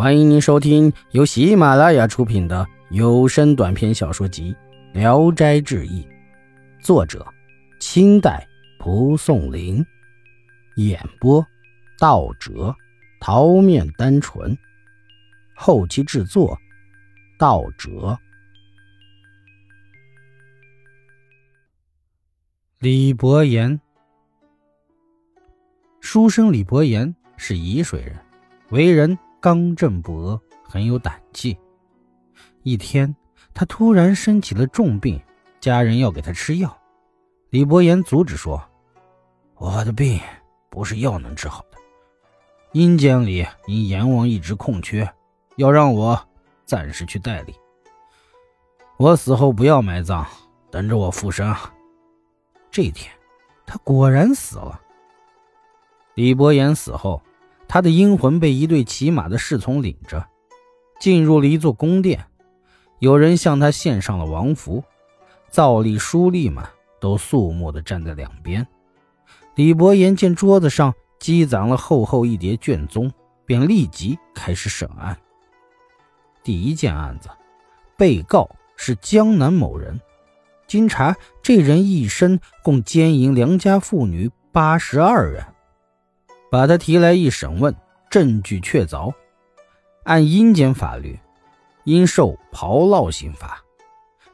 欢迎您收听由喜马拉雅出品的有声短篇小说集《聊斋志异》，作者：清代蒲松龄，演播：道哲、桃面单纯，后期制作：道哲。李伯言，书生李伯言是沂水人，为人。刚正不阿，很有胆气。一天，他突然生起了重病，家人要给他吃药。李伯言阻止说：“我的病不是药能治好的。阴间里因阎王一直空缺，要让我暂时去代理。我死后不要埋葬，等着我复生。”！这一天，他果然死了。李伯言死后。他的阴魂被一队骑马的侍从领着，进入了一座宫殿。有人向他献上了王符，造吏、书吏们都肃穆地站在两边。李伯言见桌子上积攒了厚厚一叠卷宗，便立即开始审案。第一件案子，被告是江南某人。经查，这人一生共奸淫良家妇女八十二人。把他提来一审问，证据确凿。按阴间法律，应受炮烙刑罚。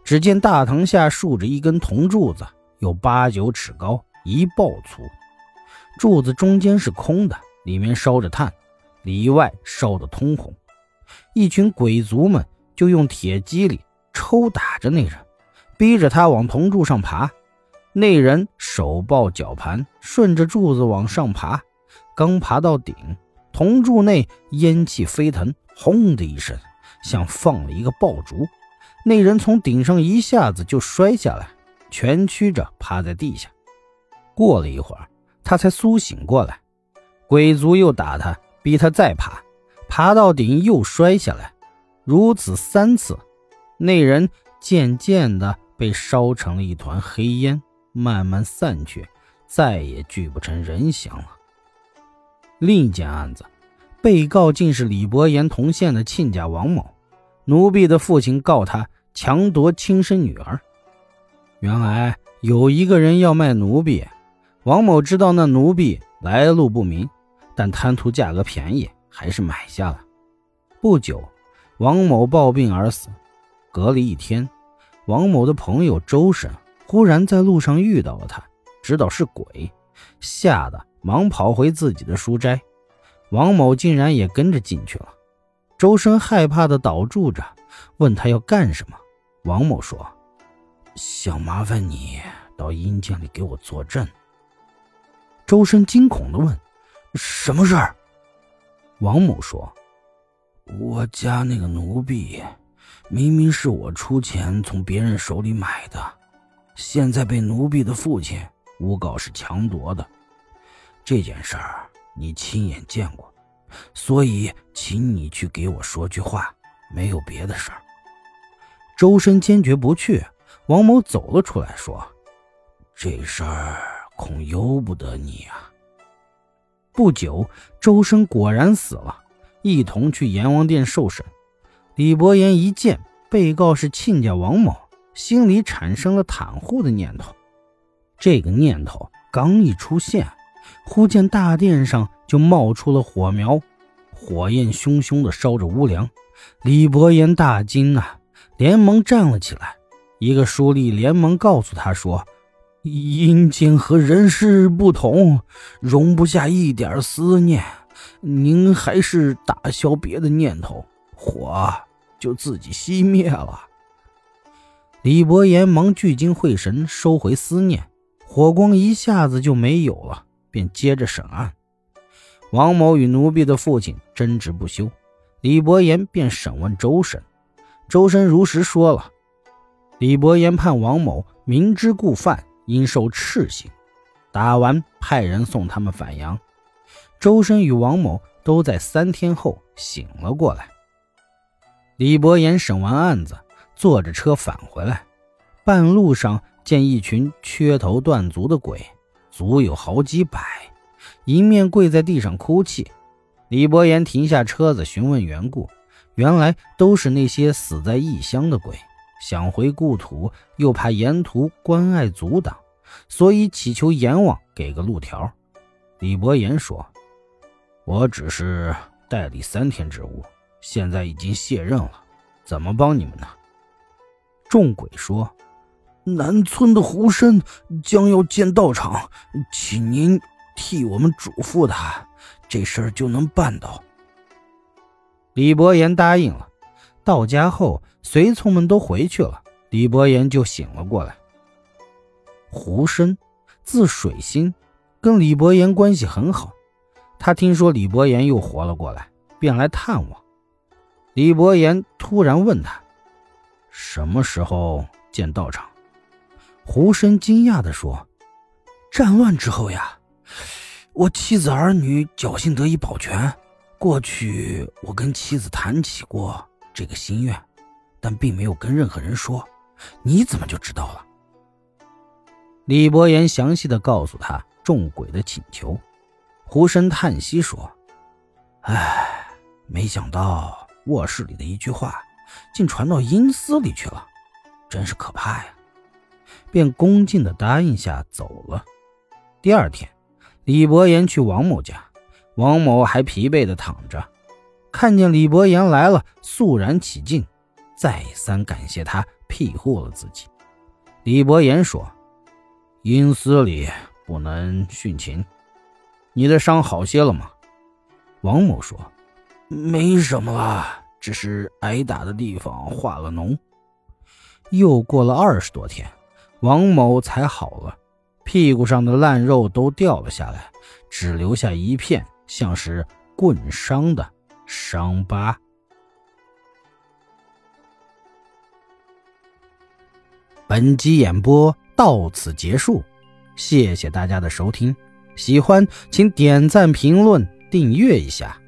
只见大堂下竖着一根铜柱子，有八九尺高，一抱粗。柱子中间是空的，里面烧着炭，里外烧得通红。一群鬼卒们就用铁机里抽打着那人，逼着他往铜柱上爬。那人手抱绞盘，顺着柱子往上爬。刚爬到顶，铜柱内烟气飞腾，轰的一声，像放了一个爆竹。那人从顶上一下子就摔下来，蜷曲着趴在地下。过了一会儿，他才苏醒过来。鬼卒又打他，逼他再爬，爬到顶又摔下来，如此三次。那人渐渐的被烧成了一团黑烟，慢慢散去，再也聚不成人形了。另一件案子，被告竟是李伯言同县的亲家王某。奴婢的父亲告他强夺亲生女儿。原来有一个人要卖奴婢，王某知道那奴婢来路不明，但贪图价格便宜，还是买下了。不久，王某暴病而死。隔了一天，王某的朋友周婶忽然在路上遇到了他，知道是鬼，吓得。忙跑回自己的书斋，王某竟然也跟着进去了。周生害怕的倒住着，问他要干什么。王某说：“想麻烦你到阴间里给我作证。”周生惊恐的问：“什么事儿？”王某说：“我家那个奴婢，明明是我出钱从别人手里买的，现在被奴婢的父亲诬告是强夺的。”这件事儿你亲眼见过，所以请你去给我说句话，没有别的事儿。周深坚决不去。王某走了出来，说：“这事儿恐由不得你啊。”不久，周深果然死了，一同去阎王殿受审。李伯言一见被告是亲家王某，心里产生了袒护的念头。这个念头刚一出现，忽见大殿上就冒出了火苗，火焰熊熊的烧着屋梁。李伯言大惊呐，连忙站了起来。一个书吏连忙告诉他说：“阴间和人世不同，容不下一点思念。您还是打消别的念头，火就自己熄灭了。”李伯言忙聚精会神，收回思念，火光一下子就没有了。便接着审案，王某与奴婢的父亲争执不休，李伯言便审问周深，周深如实说了。李伯言判王某明知故犯，应受斥刑。打完，派人送他们返阳。周深与王某都在三天后醒了过来。李伯言审完案子，坐着车返回来，半路上见一群缺头断足的鬼。足有好几百，一面跪在地上哭泣。李伯言停下车子询问缘故，原来都是那些死在异乡的鬼，想回故土，又怕沿途关隘阻挡，所以祈求阎王给个路条。李伯言说：“我只是代理三天职务，现在已经卸任了，怎么帮你们呢？”众鬼说：“南村的胡申将要建道场，请您替我们嘱咐他。”这事儿就能办到。李伯言答应了。到家后，随从们都回去了，李伯言就醒了过来。胡申，字水心，跟李伯言关系很好。他听说李伯言又活了过来，便来探望。李伯言突然问他：“什么时候建道场？”胡深惊讶地说：“战乱之后呀。”我妻子儿女侥幸得以保全。过去我跟妻子谈起过这个心愿，但并没有跟任何人说。你怎么就知道了？李伯言详细的告诉他众鬼的请求。胡深叹息说：“唉，没想到卧室里的一句话，竟传到阴司里去了，真是可怕呀！”便恭敬的答应下走了。第二天。李伯言去王某家，王某还疲惫的躺着，看见李伯言来了，肃然起敬，再三感谢他庇护了自己。李伯言说：“阴司里不能殉情，你的伤好些了吗？”王某说：“没什么了，只是挨打的地方化了脓。”又过了二十多天，王某才好了。屁股上的烂肉都掉了下来，只留下一片像是棍伤的伤疤。本集演播到此结束，谢谢大家的收听。喜欢请点赞、评论、订阅一下。